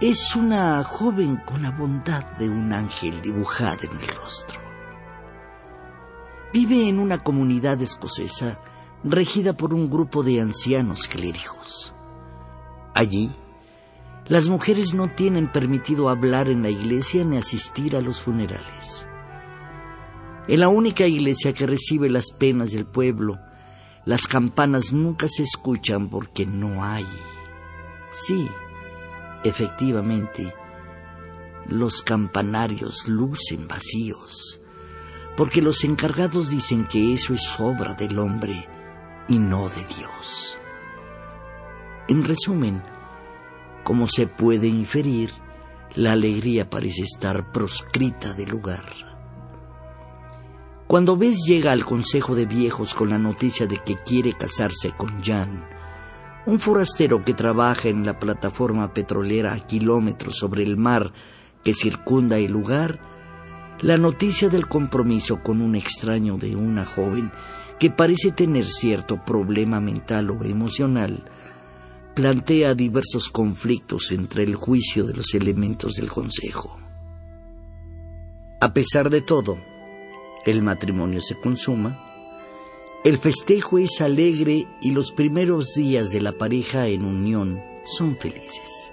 es una joven con la bondad de un ángel dibujada en el rostro. Vive en una comunidad escocesa regida por un grupo de ancianos clérigos. Allí, las mujeres no tienen permitido hablar en la iglesia ni asistir a los funerales. En la única iglesia que recibe las penas del pueblo, las campanas nunca se escuchan porque no hay. Sí, efectivamente, los campanarios lucen vacíos, porque los encargados dicen que eso es obra del hombre y no de Dios. En resumen, como se puede inferir, la alegría parece estar proscrita del lugar. Cuando Bess llega al Consejo de Viejos con la noticia de que quiere casarse con Jan, un forastero que trabaja en la plataforma petrolera a kilómetros sobre el mar que circunda el lugar, la noticia del compromiso con un extraño de una joven que parece tener cierto problema mental o emocional, plantea diversos conflictos entre el juicio de los elementos del Consejo. A pesar de todo, el matrimonio se consuma el festejo es alegre y los primeros días de la pareja en unión son felices.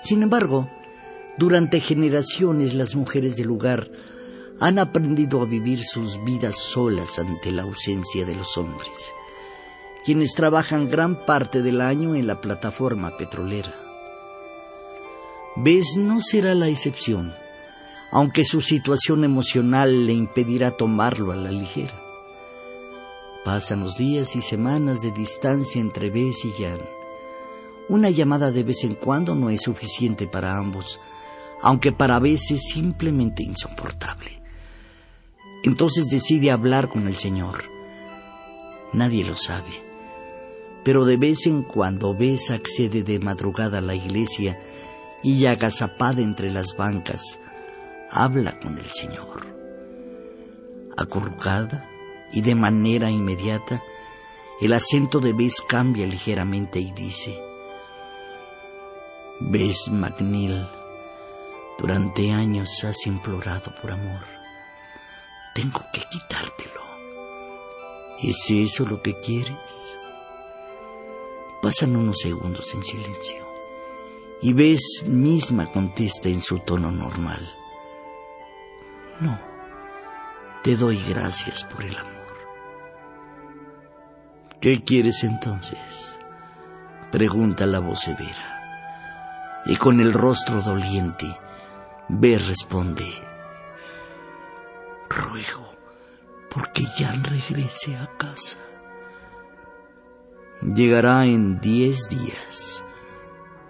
Sin embargo, durante generaciones las mujeres del lugar han aprendido a vivir sus vidas solas ante la ausencia de los hombres, quienes trabajan gran parte del año en la plataforma petrolera. Bess no será la excepción, aunque su situación emocional le impedirá tomarlo a la ligera. Pasan los días y semanas de distancia entre Bess y Jan. Una llamada de vez en cuando no es suficiente para ambos, aunque para Bess es simplemente insoportable. Entonces decide hablar con el Señor. Nadie lo sabe, pero de vez en cuando Bess accede de madrugada a la iglesia y agazapada entre las bancas, habla con el Señor. Acurrucada, y de manera inmediata el acento de Bess cambia ligeramente y dice, Bess McNeil, durante años has implorado por amor. Tengo que quitártelo. ¿Es eso lo que quieres? Pasan unos segundos en silencio y Bess misma contesta en su tono normal. No, te doy gracias por el amor. ¿Qué quieres entonces? Pregunta la voz severa. Y con el rostro doliente, B responde, ruego porque Jan regrese a casa. Llegará en diez días.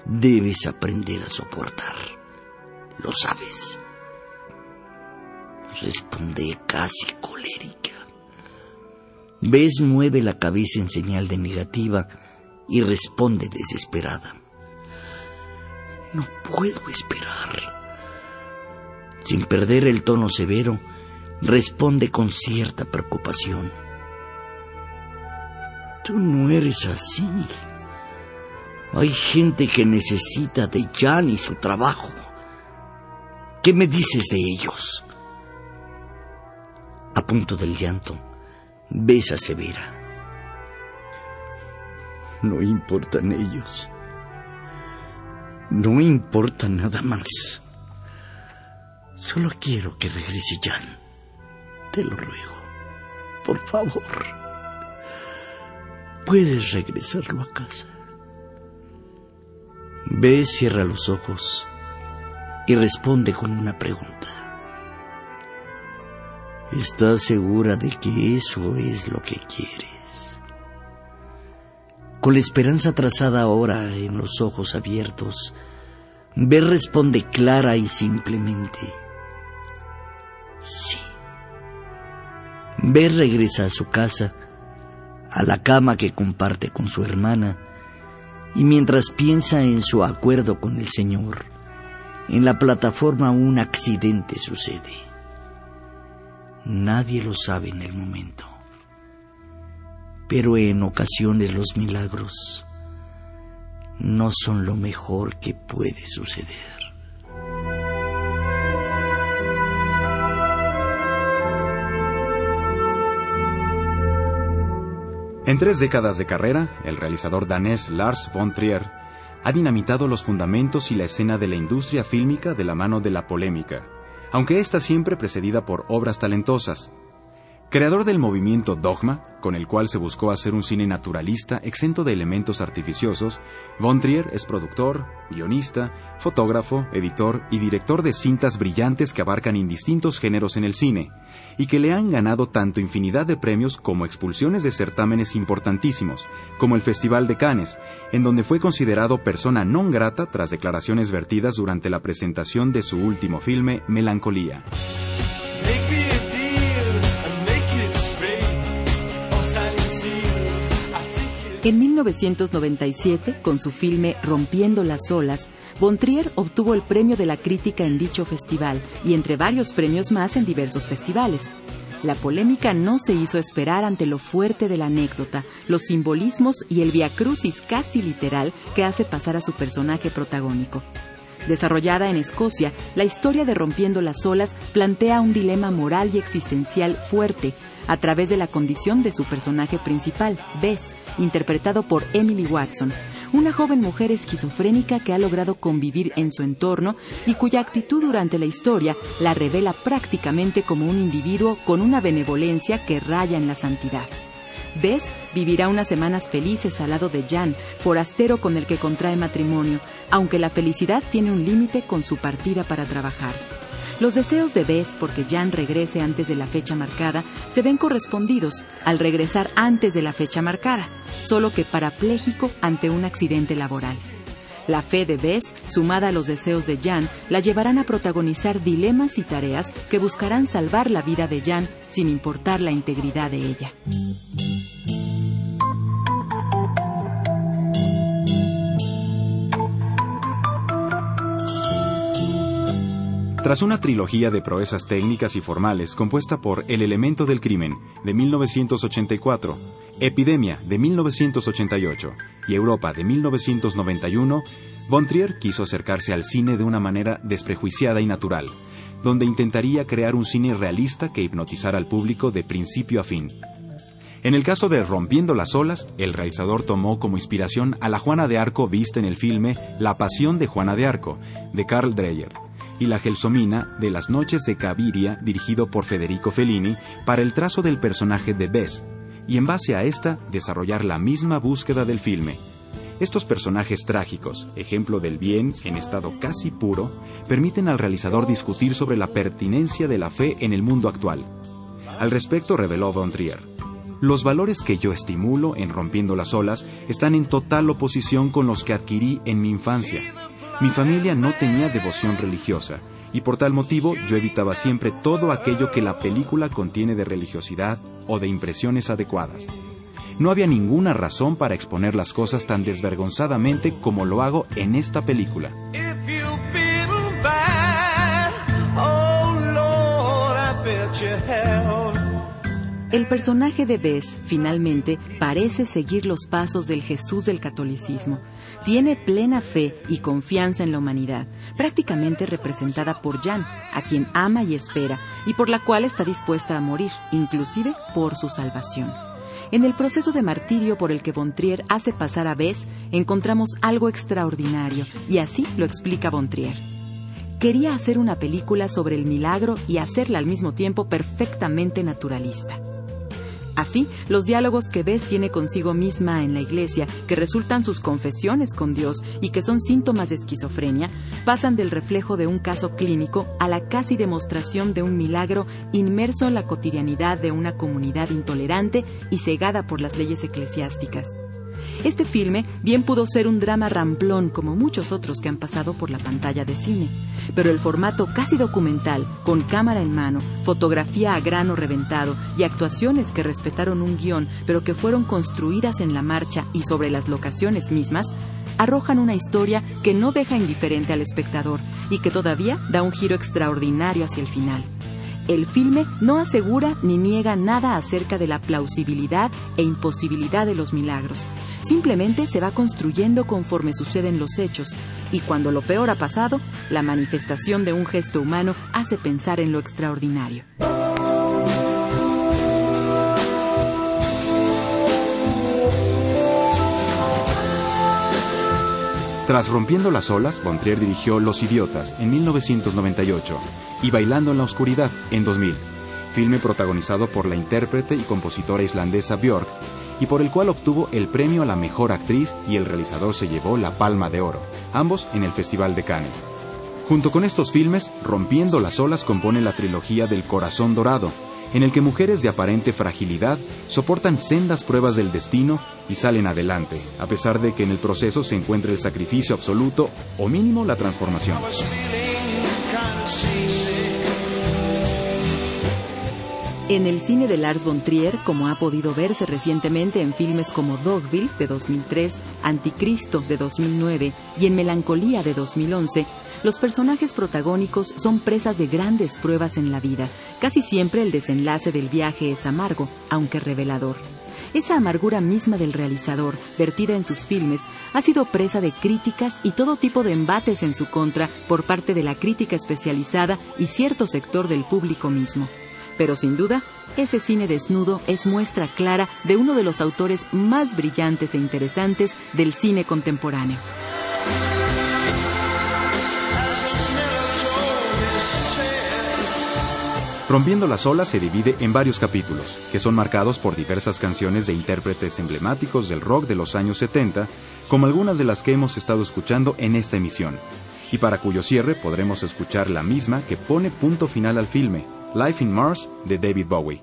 Debes aprender a soportar. Lo sabes. Responde casi colérica. Bess mueve la cabeza en señal de negativa y responde desesperada. No puedo esperar. Sin perder el tono severo, responde con cierta preocupación. Tú no eres así. Hay gente que necesita de Jan y su trabajo. ¿Qué me dices de ellos? A punto del llanto, besa severa. No importan ellos. No importa nada más. Solo quiero que regrese Jan. Te lo ruego. Por favor. Puedes regresarlo a casa. Ve, cierra los ojos y responde con una pregunta. ¿Estás segura de que eso es lo que quieres? Con la esperanza trazada ahora en los ojos abiertos, Bess responde clara y simplemente, sí. Bess regresa a su casa, a la cama que comparte con su hermana, y mientras piensa en su acuerdo con el Señor, en la plataforma un accidente sucede. Nadie lo sabe en el momento pero en ocasiones los milagros no son lo mejor que puede suceder. En tres décadas de carrera, el realizador danés Lars von Trier ha dinamitado los fundamentos y la escena de la industria fílmica de la mano de la polémica, aunque ésta siempre precedida por obras talentosas, Creador del movimiento Dogma, con el cual se buscó hacer un cine naturalista exento de elementos artificiosos, Von Trier es productor, guionista, fotógrafo, editor y director de cintas brillantes que abarcan indistintos géneros en el cine, y que le han ganado tanto infinidad de premios como expulsiones de certámenes importantísimos, como el Festival de Cannes, en donde fue considerado persona non grata tras declaraciones vertidas durante la presentación de su último filme, Melancolía. En 1997, con su filme Rompiendo las olas, Bontrier obtuvo el premio de la crítica en dicho festival y entre varios premios más en diversos festivales. La polémica no se hizo esperar ante lo fuerte de la anécdota, los simbolismos y el viacrucis casi literal que hace pasar a su personaje protagónico. Desarrollada en Escocia, la historia de Rompiendo las olas plantea un dilema moral y existencial fuerte a través de la condición de su personaje principal, Bess, interpretado por Emily Watson, una joven mujer esquizofrénica que ha logrado convivir en su entorno y cuya actitud durante la historia la revela prácticamente como un individuo con una benevolencia que raya en la santidad. Bess vivirá unas semanas felices al lado de Jan, forastero con el que contrae matrimonio, aunque la felicidad tiene un límite con su partida para trabajar. Los deseos de Bess porque Jan regrese antes de la fecha marcada se ven correspondidos al regresar antes de la fecha marcada, solo que parapléjico ante un accidente laboral. La fe de Bess, sumada a los deseos de Jan, la llevarán a protagonizar dilemas y tareas que buscarán salvar la vida de Jan sin importar la integridad de ella. Tras una trilogía de proezas técnicas y formales compuesta por El elemento del crimen de 1984, Epidemia de 1988 y Europa de 1991, Von Trier quiso acercarse al cine de una manera desprejuiciada y natural, donde intentaría crear un cine realista que hipnotizara al público de principio a fin. En el caso de Rompiendo las olas, el realizador tomó como inspiración a la Juana de Arco vista en el filme La Pasión de Juana de Arco, de Carl Dreyer, y la Gelsomina de Las Noches de Caviria, dirigido por Federico Fellini, para el trazo del personaje de Bess, y en base a esta desarrollar la misma búsqueda del filme. Estos personajes trágicos, ejemplo del bien en estado casi puro, permiten al realizador discutir sobre la pertinencia de la fe en el mundo actual. Al respecto reveló Von Trier. Los valores que yo estimulo en Rompiendo las Olas están en total oposición con los que adquirí en mi infancia mi familia no tenía devoción religiosa y por tal motivo yo evitaba siempre todo aquello que la película contiene de religiosidad o de impresiones adecuadas. No había ninguna razón para exponer las cosas tan desvergonzadamente como lo hago en esta película. El personaje de Bess, finalmente, parece seguir los pasos del Jesús del catolicismo. Tiene plena fe y confianza en la humanidad, prácticamente representada por Jan, a quien ama y espera, y por la cual está dispuesta a morir, inclusive por su salvación. En el proceso de martirio por el que Bontrier hace pasar a Bess, encontramos algo extraordinario, y así lo explica Bontrier. Quería hacer una película sobre el milagro y hacerla al mismo tiempo perfectamente naturalista. Así, los diálogos que Bess tiene consigo misma en la iglesia, que resultan sus confesiones con Dios y que son síntomas de esquizofrenia, pasan del reflejo de un caso clínico a la casi demostración de un milagro inmerso en la cotidianidad de una comunidad intolerante y cegada por las leyes eclesiásticas. Este filme bien pudo ser un drama ramplón como muchos otros que han pasado por la pantalla de cine, pero el formato casi documental, con cámara en mano, fotografía a grano reventado y actuaciones que respetaron un guion pero que fueron construidas en la marcha y sobre las locaciones mismas, arrojan una historia que no deja indiferente al espectador y que todavía da un giro extraordinario hacia el final. El filme no asegura ni niega nada acerca de la plausibilidad e imposibilidad de los milagros. Simplemente se va construyendo conforme suceden los hechos, y cuando lo peor ha pasado, la manifestación de un gesto humano hace pensar en lo extraordinario. Tras Rompiendo las olas, Bontrier dirigió Los Idiotas en 1998 y Bailando en la Oscuridad en 2000, filme protagonizado por la intérprete y compositora islandesa Björk y por el cual obtuvo el premio a la mejor actriz y el realizador se llevó la Palma de Oro, ambos en el Festival de Cannes. Junto con estos filmes, Rompiendo las olas compone la trilogía del Corazón Dorado, en el que mujeres de aparente fragilidad soportan sendas pruebas del destino y salen adelante, a pesar de que en el proceso se encuentra el sacrificio absoluto o mínimo la transformación. En el cine de Lars von Trier, como ha podido verse recientemente en filmes como Dogville de 2003, Anticristo de 2009 y en Melancolía de 2011, los personajes protagónicos son presas de grandes pruebas en la vida. Casi siempre el desenlace del viaje es amargo, aunque revelador. Esa amargura misma del realizador, vertida en sus filmes, ha sido presa de críticas y todo tipo de embates en su contra por parte de la crítica especializada y cierto sector del público mismo. Pero sin duda, ese cine desnudo es muestra clara de uno de los autores más brillantes e interesantes del cine contemporáneo. Rompiendo las olas se divide en varios capítulos, que son marcados por diversas canciones de intérpretes emblemáticos del rock de los años 70, como algunas de las que hemos estado escuchando en esta emisión, y para cuyo cierre podremos escuchar la misma que pone punto final al filme, Life in Mars de David Bowie.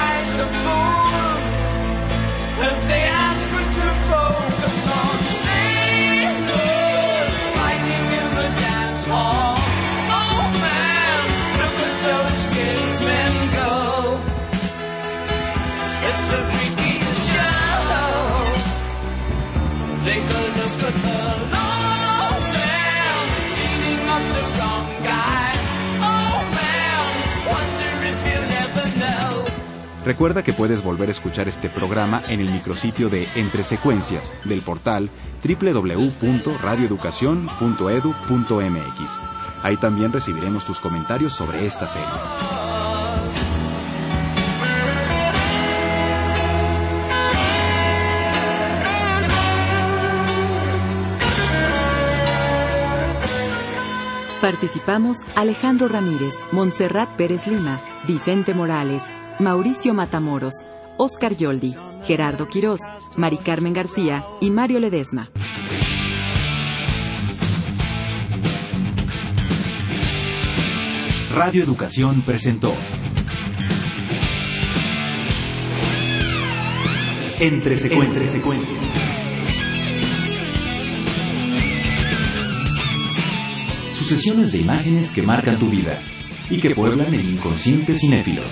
to and her Recuerda que puedes volver a escuchar este programa en el micrositio de Entre Secuencias del portal www.radioeducacion.edu.mx. Ahí también recibiremos tus comentarios sobre esta serie. Participamos Alejandro Ramírez, Montserrat Pérez Lima, Vicente Morales, Mauricio Matamoros, Oscar Yoldi, Gerardo Quirós, Mari Carmen García y Mario Ledesma. Radio Educación presentó Entre secuencias. Sucesiones de imágenes que marcan tu vida y que pueblan el inconsciente cinéfilo.